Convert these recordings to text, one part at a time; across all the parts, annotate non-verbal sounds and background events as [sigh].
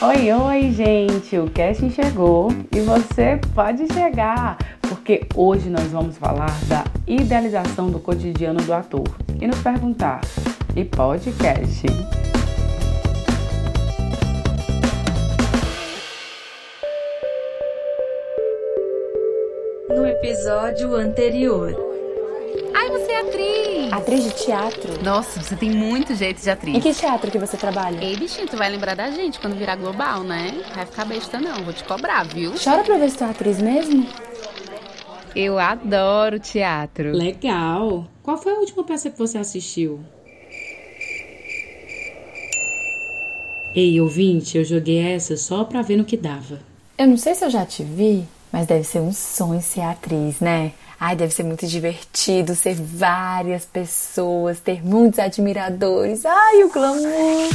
Oi, oi, gente! O casting chegou e você pode chegar, porque hoje nós vamos falar da idealização do cotidiano do ator e nos perguntar: e pode casting? No episódio anterior. Ai, você é atriz! Atriz de teatro? Nossa, você tem muito jeito de atriz. Em que teatro que você trabalha? Ei, bichinho, tu vai lembrar da gente quando virar global, né? Vai ficar besta não, vou te cobrar, viu? Chora pra ver se tu é atriz mesmo? Eu adoro teatro. Legal. Qual foi a última peça que você assistiu? Ei, ouvinte, eu joguei essa só pra ver no que dava. Eu não sei se eu já te vi, mas deve ser um sonho ser atriz, né? Ai, deve ser muito divertido ser várias pessoas, ter muitos admiradores. Ai, o glamour!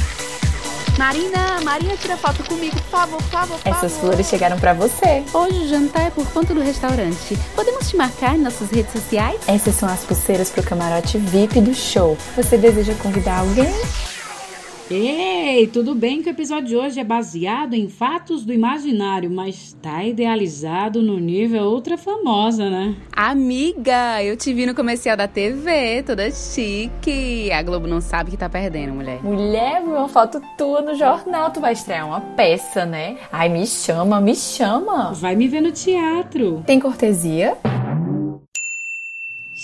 Marina, Marina, tira foto comigo, por favor, por favor, por Essas favor. flores chegaram pra você. Hoje o jantar é por conta do restaurante. Podemos te marcar em nossas redes sociais? Essas são as pulseiras pro camarote VIP do show. Você deseja convidar alguém? Ei, tudo bem que o episódio de hoje é baseado em fatos do imaginário, mas tá idealizado no nível ultra famosa, né? Amiga, eu te vi no comercial da TV, toda chique. A Globo não sabe que tá perdendo, mulher. Mulher, uma foto tua no jornal. Tu vai estrear uma peça, né? Ai, me chama, me chama. Vai me ver no teatro. Tem cortesia?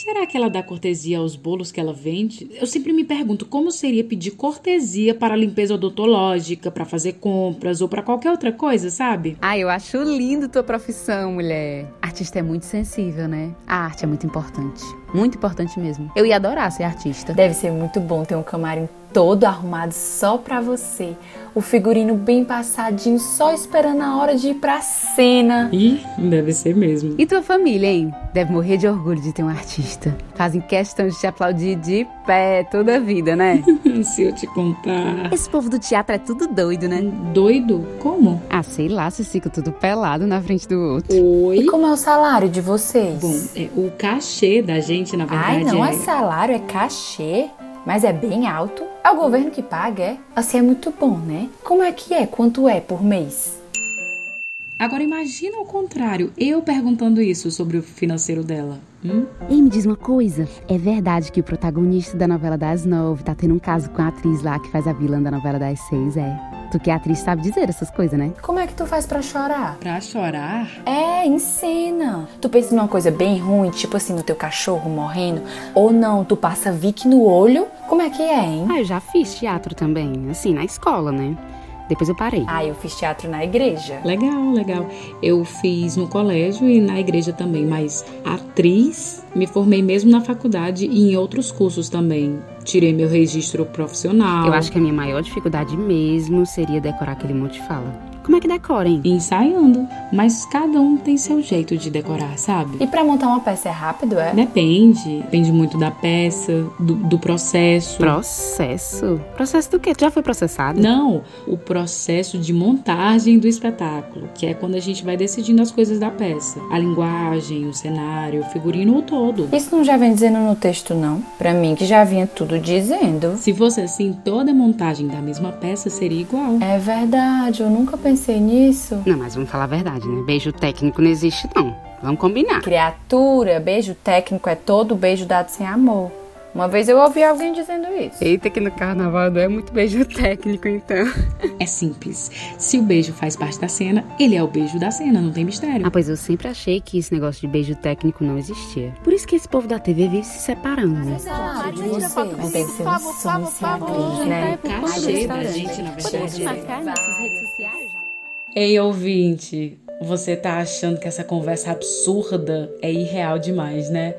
Será que ela dá cortesia aos bolos que ela vende? Eu sempre me pergunto como seria pedir cortesia para limpeza odontológica, para fazer compras ou para qualquer outra coisa, sabe? Ah, eu acho lindo tua profissão, mulher. Artista é muito sensível, né? A arte é muito importante. Muito importante mesmo. Eu ia adorar ser artista. Deve ser muito bom ter um camarim todo arrumado só pra você. O figurino bem passadinho, só esperando a hora de ir pra cena. Ih, deve ser mesmo. E tua família, hein? Deve morrer de orgulho de ter um artista. Fazem questão de te aplaudir de pé toda a vida, né? [laughs] Se eu te contar. Esse povo do teatro é tudo doido, né? Doido? Como? Ah, sei lá, se fica tudo pelado na frente do outro. Oi? E como é o salário de vocês? Bom, é, o cachê da gente, na Ai, verdade, não é... é salário, é cachê. Mas é bem alto. É o governo que paga, é? Assim é muito bom, né? Como é que é? Quanto é por mês? Agora imagina o contrário, eu perguntando isso sobre o financeiro dela. Hum? Ei, me diz uma coisa. É verdade que o protagonista da novela das nove tá tendo um caso com a atriz lá que faz a vilã da novela das seis, é? Tu que é atriz sabe dizer essas coisas, né? Como é que tu faz pra chorar? Pra chorar? É, em cena. Tu pensa numa coisa bem ruim, tipo assim, no teu cachorro morrendo? Ou não, tu passa Vic no olho? Como é que é, hein? Ah, eu já fiz teatro também, assim, na escola, né? Depois eu parei. Ah, eu fiz teatro na igreja. Legal, legal. Eu fiz no colégio e na igreja também, mas atriz, me formei mesmo na faculdade e em outros cursos também. Tirei meu registro profissional. Eu acho que a minha maior dificuldade mesmo seria decorar aquele monte de fala. Como é que decora, hein? Ensaiando, mas cada um tem seu jeito de decorar, sabe? E pra montar uma peça é rápido, é? Depende, depende muito da peça, do, do processo. Processo? Processo do quê? Tu já foi processado? Não, o processo de montagem do espetáculo, que é quando a gente vai decidindo as coisas da peça. A linguagem, o cenário, o figurino, o todo. Isso não já vem dizendo no texto, não? Pra mim que já vinha tudo dizendo. Se fosse assim, toda montagem da mesma peça seria igual. É verdade, eu nunca pensei nisso. Não, mas vamos falar a verdade, né? Beijo técnico não existe, não. Vamos combinar. Criatura, beijo técnico é todo beijo dado sem amor. Uma vez eu ouvi alguém dizendo isso. Eita, que no carnaval não é muito beijo técnico, então. É simples. Se o beijo faz parte da cena, ele é o beijo da cena, não tem mistério. Ah, pois eu sempre achei que esse negócio de beijo técnico não existia. Por isso que esse povo da TV vive se separando, né? Claro, de você. Mas deve ser um sonho ser atriz, né? Cachê da gente, na Podemos verdade, é... marcar nossas redes sociais? Ei, ouvinte, você tá achando que essa conversa absurda é irreal demais, né?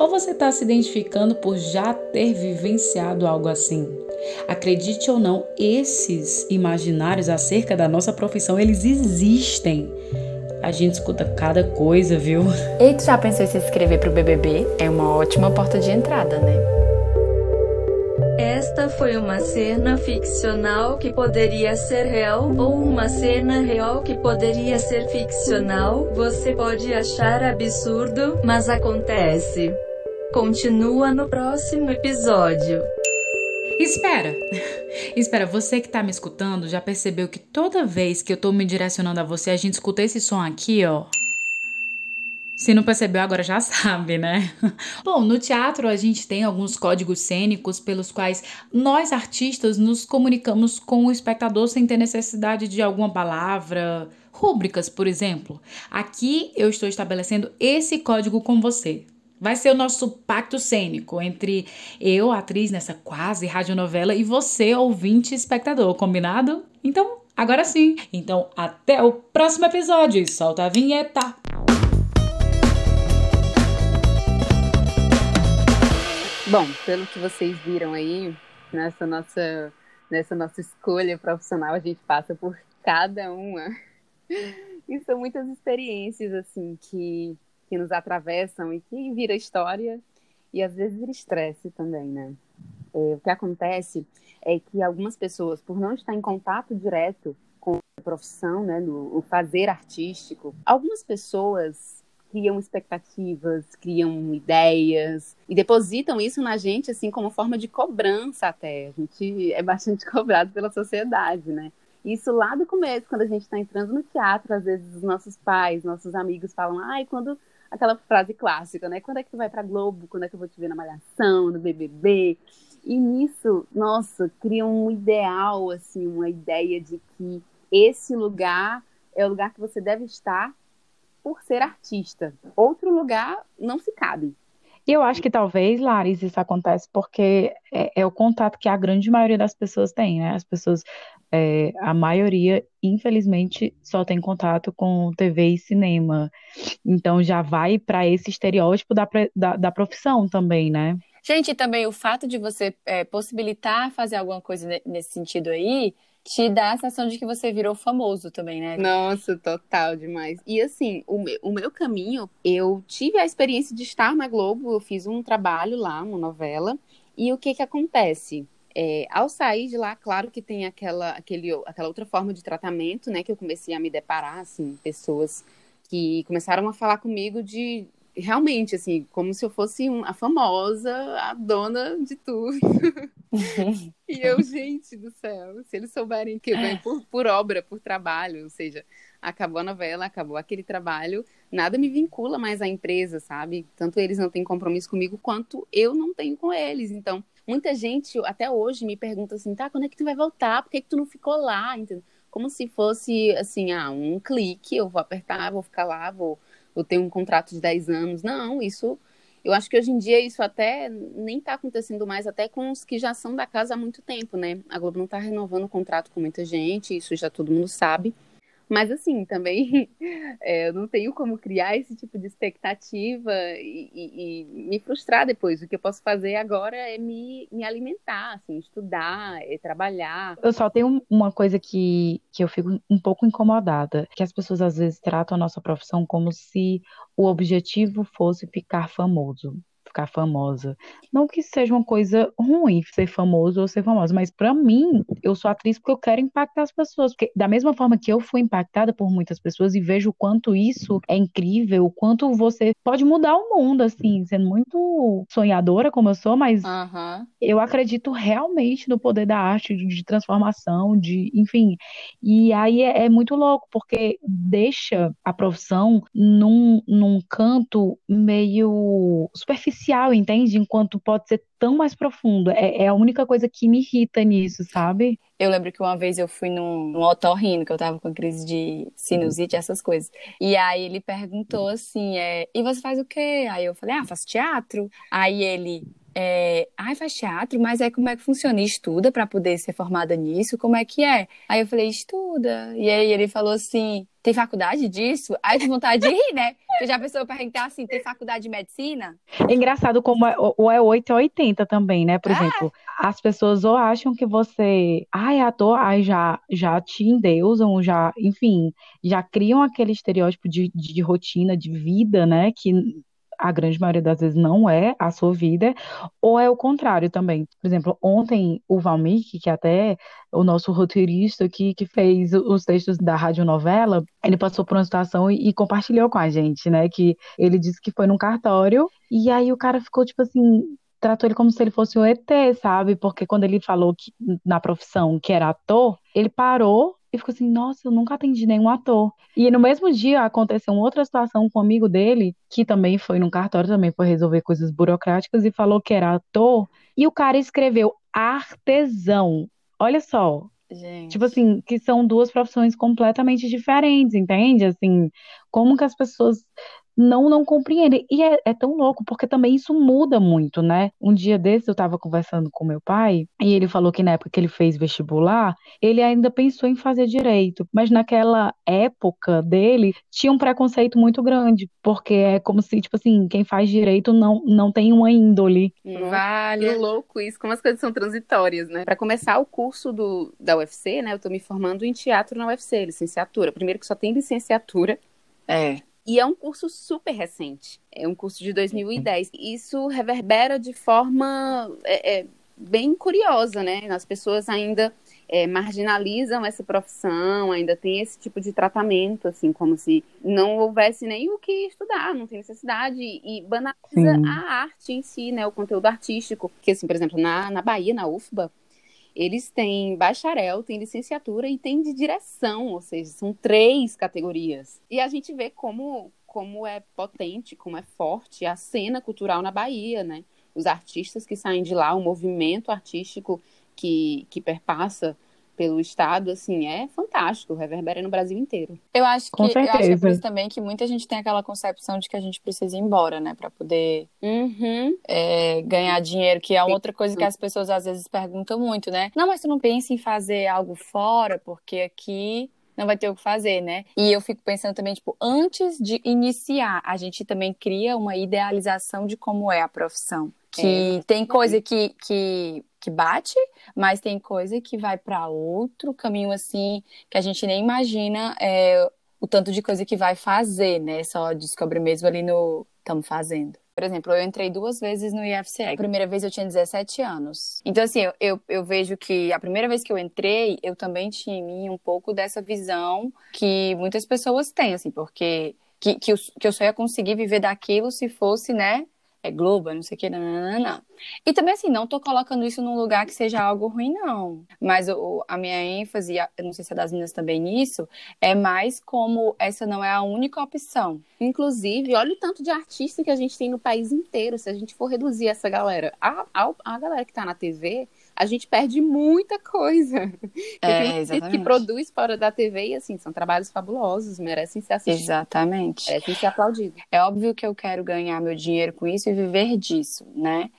Ou você tá se identificando por já ter vivenciado algo assim? Acredite ou não, esses imaginários acerca da nossa profissão, eles existem. A gente escuta cada coisa, viu? E tu já pensou em se inscrever pro BBB? É uma ótima porta de entrada, né? Esta foi uma cena ficcional que poderia ser real ou uma cena real que poderia ser ficcional. Você pode achar absurdo, mas acontece. Continua no próximo episódio. Espera! [laughs] Espera, você que tá me escutando já percebeu que toda vez que eu tô me direcionando a você, a gente escuta esse som aqui, ó. Se não percebeu, agora já [laughs] sabe, né? Bom, no teatro a gente tem alguns códigos cênicos pelos quais nós artistas nos comunicamos com o espectador sem ter necessidade de alguma palavra, rúbricas, por exemplo. Aqui eu estou estabelecendo esse código com você. Vai ser o nosso pacto cênico entre eu, atriz nessa quase radionovela, e você, ouvinte espectador, combinado? Então, agora sim. Então, até o próximo episódio. Solta a vinheta. Bom, pelo que vocês viram aí, nessa nossa, nessa nossa escolha profissional, a gente passa por cada uma. E são muitas experiências, assim, que que nos atravessam e que vira história e às vezes vira estresse também, né? É, o que acontece é que algumas pessoas, por não estar em contato direto com a profissão, né, no, o fazer artístico, algumas pessoas criam expectativas, criam ideias e depositam isso na gente assim como forma de cobrança até. A gente é bastante [laughs] cobrado pela sociedade, né? Isso lá do começo, quando a gente está entrando no teatro, às vezes os nossos pais, nossos amigos falam, ai, quando aquela frase clássica, né? Quando é que tu vai pra Globo? Quando é que eu vou te ver na Malhação, no BBB? E nisso, nossa, cria um ideal, assim, uma ideia de que esse lugar é o lugar que você deve estar por ser artista. Outro lugar não se cabe. E eu acho que talvez, Laris, isso acontece porque é, é, o contato que a grande maioria das pessoas tem, né? As pessoas, é, a maioria, infelizmente, só tem contato com TV e cinema. Então já vai para esse estereótipo da, da, da, profissão também, né? Gente, também o fato de você é, possibilitar fazer alguma coisa nesse sentido aí te dá a sensação de que você virou famoso também, né? Nossa, total demais. E assim, o meu, o meu caminho, eu tive a experiência de estar na Globo, eu fiz um trabalho lá, uma novela, e o que que acontece? É, ao sair de lá, claro que tem aquela, aquele, aquela outra forma de tratamento, né? Que eu comecei a me deparar, assim, pessoas que começaram a falar comigo de realmente, assim, como se eu fosse um, a famosa, a dona de tudo. [laughs] [laughs] e eu, gente do céu, se eles souberem que vem por, por obra, por trabalho, ou seja, acabou a novela, acabou aquele trabalho, nada me vincula mais à empresa, sabe? Tanto eles não têm compromisso comigo, quanto eu não tenho com eles. Então, muita gente até hoje me pergunta assim, tá, quando é que tu vai voltar? Por que, que tu não ficou lá? Entendeu? Como se fosse, assim, ah, um clique, eu vou apertar, vou ficar lá, vou eu tenho um contrato de 10 anos. Não, isso. Eu acho que hoje em dia isso até nem está acontecendo mais, até com os que já são da casa há muito tempo, né? A Globo não está renovando o contrato com muita gente, isso já todo mundo sabe. Mas assim, também [laughs] é, eu não tenho como criar esse tipo de expectativa e, e, e, me frustrar depois. O que eu posso fazer agora é me, me alimentar, assim, estudar, é trabalhar. Eu só tenho uma coisa que, que eu fico um pouco incomodada, que as pessoas às vezes tratam a nossa profissão como se o objetivo fosse ficar famoso ficar famosa. Não que seja uma coisa ruim ser famoso ou ser famosa, mas para mim, eu sou atriz porque eu quero impactar as pessoas. Porque da mesma forma que eu fui impactada por muitas pessoas e vejo o quanto isso é incrível, o quanto você pode mudar o mundo, assim, sendo muito sonhadora como eu sou, mas uhum. eu acredito realmente no poder da arte, de, de transformação, de, enfim. E aí é, é muito louco, porque deixa a profissão num, num canto meio superficial superficial, entende? Enquanto pode ser tão mais profundo. É, é, a única coisa que me irrita nisso, sabe? Eu lembro que uma vez eu fui num, num otorrino, que eu tava com crise de sinusite, essas coisas. E aí ele perguntou assim, é, e você faz o quê? Aí eu falei, ah, faço teatro. Aí ele, é, ai, faz teatro, mas é como é que funciona? E estuda para poder ser formada nisso? Como é que é? Aí eu falei, estuda. E aí ele falou assim, tem faculdade disso? Aí eu tive vontade de rir, né? Porque já pensou perguntar assim, tem faculdade de medicina? É engraçado como é, ou é 8 ou 80 também, né? Por é. exemplo, as pessoas ou acham que você, ai, ator, ai, já, já te endeusam, já, enfim, já criam aquele estereótipo de, de rotina, de vida, né? Que a grande maioria das vezes não é a sua vida, ou é o contrário também. Por exemplo, ontem o Valmir, que até o nosso roteirista aqui, que fez os textos da radionovela, ele passou por uma situação e, e compartilhou com a gente, né? Que ele disse que foi num cartório, e aí o cara ficou tipo assim, tratou ele como se ele fosse um ET, sabe? Porque quando ele falou que na profissão que era ator, ele parou e ficou assim, nossa, eu nunca atendi nenhum ator. E no mesmo dia aconteceu uma outra situação com um amigo dele, que também foi num cartório, também foi resolver coisas burocráticas e falou que era ator, e o cara escreveu artesão. Olha só, Gente. Tipo assim, que são duas profissões completamente diferentes, entende? Assim, como que as pessoas não não compreendem. E é, é tão louco, porque também isso muda muito, né? Um dia desses eu estava conversando com meu pai, e ele falou que na época que ele fez vestibular, ele ainda pensou em fazer direito, mas naquela época dele tinha um preconceito muito grande, porque é como se, tipo assim, quem faz direito não, não tem uma índole. Vale. Que louco isso, como as coisas são transitórias, né? Para começar o curso do, da UFC, né? Eu tô me formando em teatro na UFC, licenciatura. Primeiro que só tem licenciatura. É. E é um curso super recente, é um curso de 2010. Isso reverbera de forma é, é, bem curiosa, né? As pessoas ainda é, marginalizam essa profissão, ainda tem esse tipo de tratamento, assim, como se não houvesse nem o que estudar, não tem necessidade, e banaliza Sim. a arte em si, né? O conteúdo artístico. Que, assim, por exemplo, na, na Bahia, na UFBA, eles têm bacharel, têm licenciatura e têm de direção, ou seja, são três categorias. E a gente vê como, como é potente, como é forte a cena cultural na Bahia, né? Os artistas que saem de lá, o movimento artístico que, que perpassa pelo Estado, assim, é fantástico, reverbera no Brasil inteiro. Eu acho que, eu acho que é por isso também que muita gente tem aquela concepção de que a gente precisa ir embora, né? Pra poder Uhum. é, ganhar dinheiro, que é outra coisa que as pessoas às vezes perguntam muito, né? Não, mas tu não pensa em fazer algo fora, porque aqui não vai ter o que fazer, né? E eu fico pensando também, tipo, antes de iniciar, a gente também cria uma idealização de como é a profissão. Que tem coisa que, que, que bate, mas tem coisa que vai para outro caminho assim, que a gente nem imagina é, o tanto de coisa que vai fazer, né? Só descobre mesmo ali no estamos fazendo. Por exemplo, eu entrei duas vezes no IFCE. A primeira vez eu tinha 17 anos. Então, assim, eu, eu, eu, vejo que a primeira vez que eu entrei, eu também tinha em mim um pouco dessa visão que muitas pessoas têm, assim, porque que, que, eu, que eu só ia conseguir viver daquilo se fosse, né? É Globo, não sei o que, não, não, não. E também, assim, não tô colocando isso num lugar que seja algo ruim, não. Mas o, a minha ênfase, eu não sei se é das meninas também nisso, é mais como essa não é a única opção. Inclusive, olha o tanto de artista que a gente tem no país inteiro. Se a gente for reduzir essa galera, a, a, a galera que tá na TV, a gente perde muita coisa. [laughs] É, tem gente que produz fora da TV e, assim, são trabalhos fabulosos, merecem ser assistidos. Exatamente. Merecem ser aplaudidos. É óbvio que eu quero ganhar meu dinheiro com isso e viver disso, né?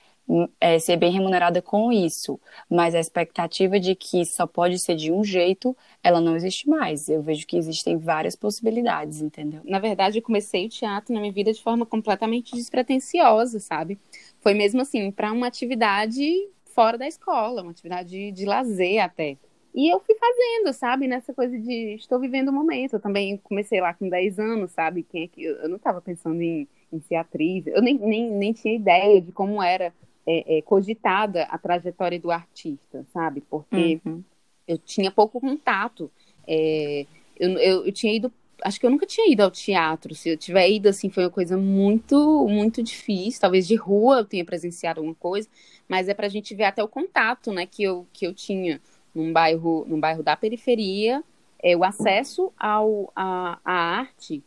É, ser bem remunerada com isso, mas a expectativa de que só pode ser de um jeito, ela não existe mais. Eu vejo que existem várias possibilidades, entendeu? Na verdade, eu comecei o teatro na minha vida de forma completamente despretensiosa, sabe? Foi mesmo assim, para uma atividade fora da escola, uma atividade de, de lazer até. E eu fui fazendo, sabe? Nessa coisa de estou vivendo o momento. Eu também comecei lá com 10 anos, sabe? Quem é que... Eu não estava pensando em, em ser atriz. Eu nem, nem, nem tinha ideia de como era é, é, cogitada a trajetória do artista, sabe? Porque uhum. eu tinha pouco contato. É, eu, eu, eu, tinha ido, acho que eu nunca tinha ido ao teatro. Se eu tiver ido, assim, foi uma coisa muito, muito difícil. Talvez de rua eu tenha presenciado alguma coisa, mas é pra gente ver até o contato, né, que eu, que eu tinha num bairro, num bairro da periferia. É, o acesso ao, a, a arte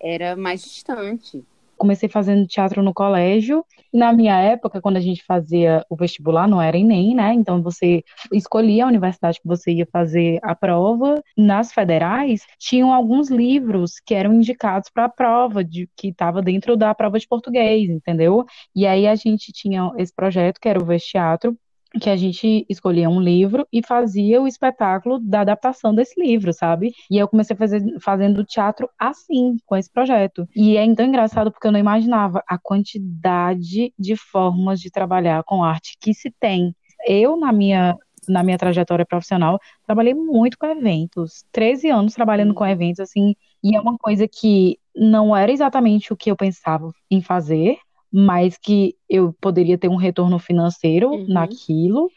era mais distante comecei fazendo teatro no colégio. Na minha época, quando a gente fazia o vestibular, não era Enem, né? Então você escolhia a universidade que você ia fazer a prova. Nas federais, tinham alguns livros que eram indicados para a prova, de, que estava dentro da prova de português, entendeu? E aí a gente tinha esse projeto, que era o Vestiatro, que a gente escolhia um livro e fazia o espetáculo da adaptação desse livro, sabe? E eu comecei fazer fazendo teatro assim, com esse projeto. E é então engraçado porque eu não imaginava a quantidade de formas de trabalhar com arte que se tem. Eu, na minha na minha trajetória profissional, trabalhei muito com eventos. 13 anos trabalhando com eventos, assim, e é uma coisa que não era exatamente o que eu pensava em fazer, mas que eu poderia ter um retorno financeiro uhum. naquilo.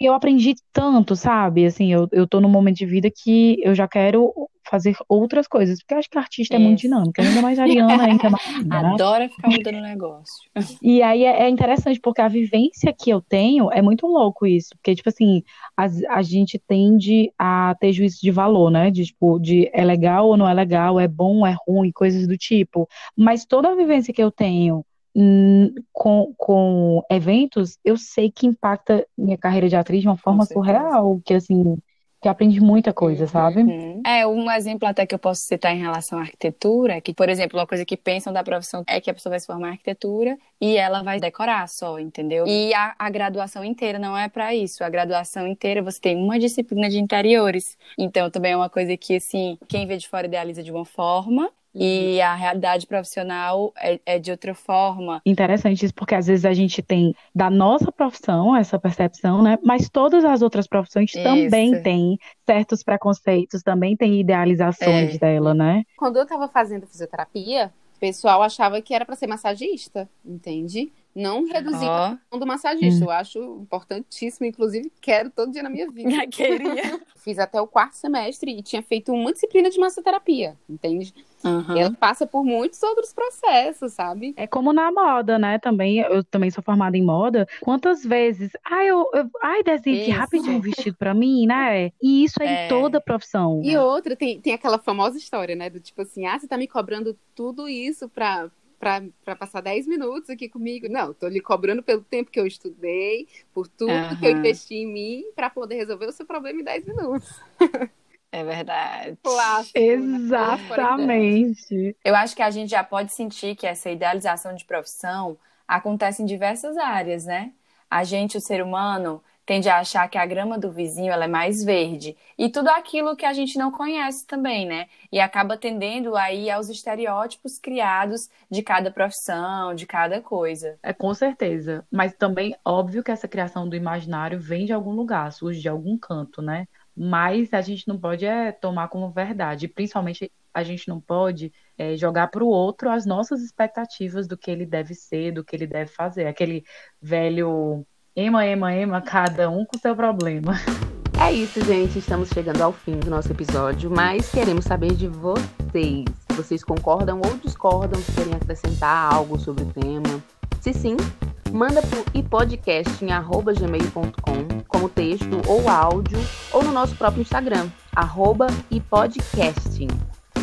E eu aprendi tanto, sabe? Assim, eu, eu tô num momento de vida que eu já quero fazer outras coisas, porque eu acho que a artista Isso. é muito dinâmica, ainda mais Ariana ainda mais. Né? Adora ficar mudando o negócio. [laughs] E aí é, é, interessante, porque a vivência que eu tenho é muito louco isso, porque, tipo assim, a, a gente tende a ter juízo de valor, né? De, tipo, de é legal ou não é legal, é bom, é ruim, coisas do tipo. Mas toda a vivência que eu tenho com, com eventos, eu sei que impacta minha carreira de atriz de uma forma surreal, que assim, que aprende muita coisa, sabe? Uhum. É, um exemplo até que eu posso citar em relação à arquitetura, é que, por exemplo, uma coisa que pensam da profissão é que a pessoa vai se formar em arquitetura e ela vai decorar só, entendeu? E a, a graduação inteira não é para isso. A graduação inteira você tem uma disciplina de interiores. Então, também é uma coisa que, assim, quem vê de fora idealiza de uma forma e uhum. a realidade profissional é, é, de outra forma. Interessante isso, porque às vezes a gente tem da nossa profissão essa percepção, né? Mas todas as outras profissões isso. também têm certos preconceitos, também têm idealizações é. dela, né? Quando eu estava fazendo fisioterapia, o pessoal achava que era para ser massagista, entende? Não reduzir oh. do massagista. Hum. Eu acho importantíssimo, inclusive quero todo dia na minha vida. [laughs] Queria. Fiz até o quarto semestre e tinha feito uma disciplina de massoterapia, entende? Uhum. Ela passa por muitos outros processos, sabe? É como na moda, né? Também, eu também sou formada em moda. Quantas vezes, ai, eu, eu ai, desenhe aqui rapidinho um vestido pra mim, né? E isso é, é, em toda profissão. E outra, tem, tem aquela famosa história, né? Do tipo assim, ah, você tá me cobrando tudo isso pra, para passar 10 minutos aqui comigo. Não, estou lhe cobrando pelo tempo que eu estudei, por tudo uhum. que eu investi em mim, para poder resolver o seu problema em 10 minutos. [laughs] É verdade. Plástico, né? Exatamente. Né? Eu acho que a gente já pode sentir que essa idealização de profissão acontece em diversas áreas, né? A gente, o ser humano, tende a achar que a grama do vizinho ela é mais verde. E tudo aquilo que a gente não conhece também, né? E acaba tendendo aí aos estereótipos criados de cada profissão, de cada coisa. É com certeza. Mas também, óbvio que essa criação do imaginário vem de algum lugar, surge de algum canto, né? Mas a gente não pode é, tomar como verdade. Principalmente a gente não pode é, jogar para o outro as nossas expectativas do que ele deve ser, do que ele deve fazer. Aquele velho Ema, ema, ema, cada um com seu problema. É isso, gente. Estamos chegando ao fim do nosso episódio, mas queremos saber de vocês. Vocês concordam ou discordam, se querem acrescentar algo sobre o tema. Se sim, manda para o ipodcast.gmail.com como texto ou áudio, ou no nosso próprio Instagram, arroba ipodcasting.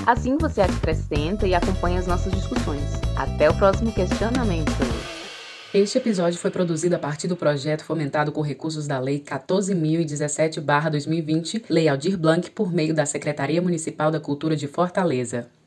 Assim você acrescenta e acompanha as nossas discussões. Até o próximo questionamento. Este episódio foi produzido a partir do projeto fomentado com recursos da Lei 14.017-2020, Lei Aldir Blanc, por meio da Secretaria Municipal da Cultura de Fortaleza.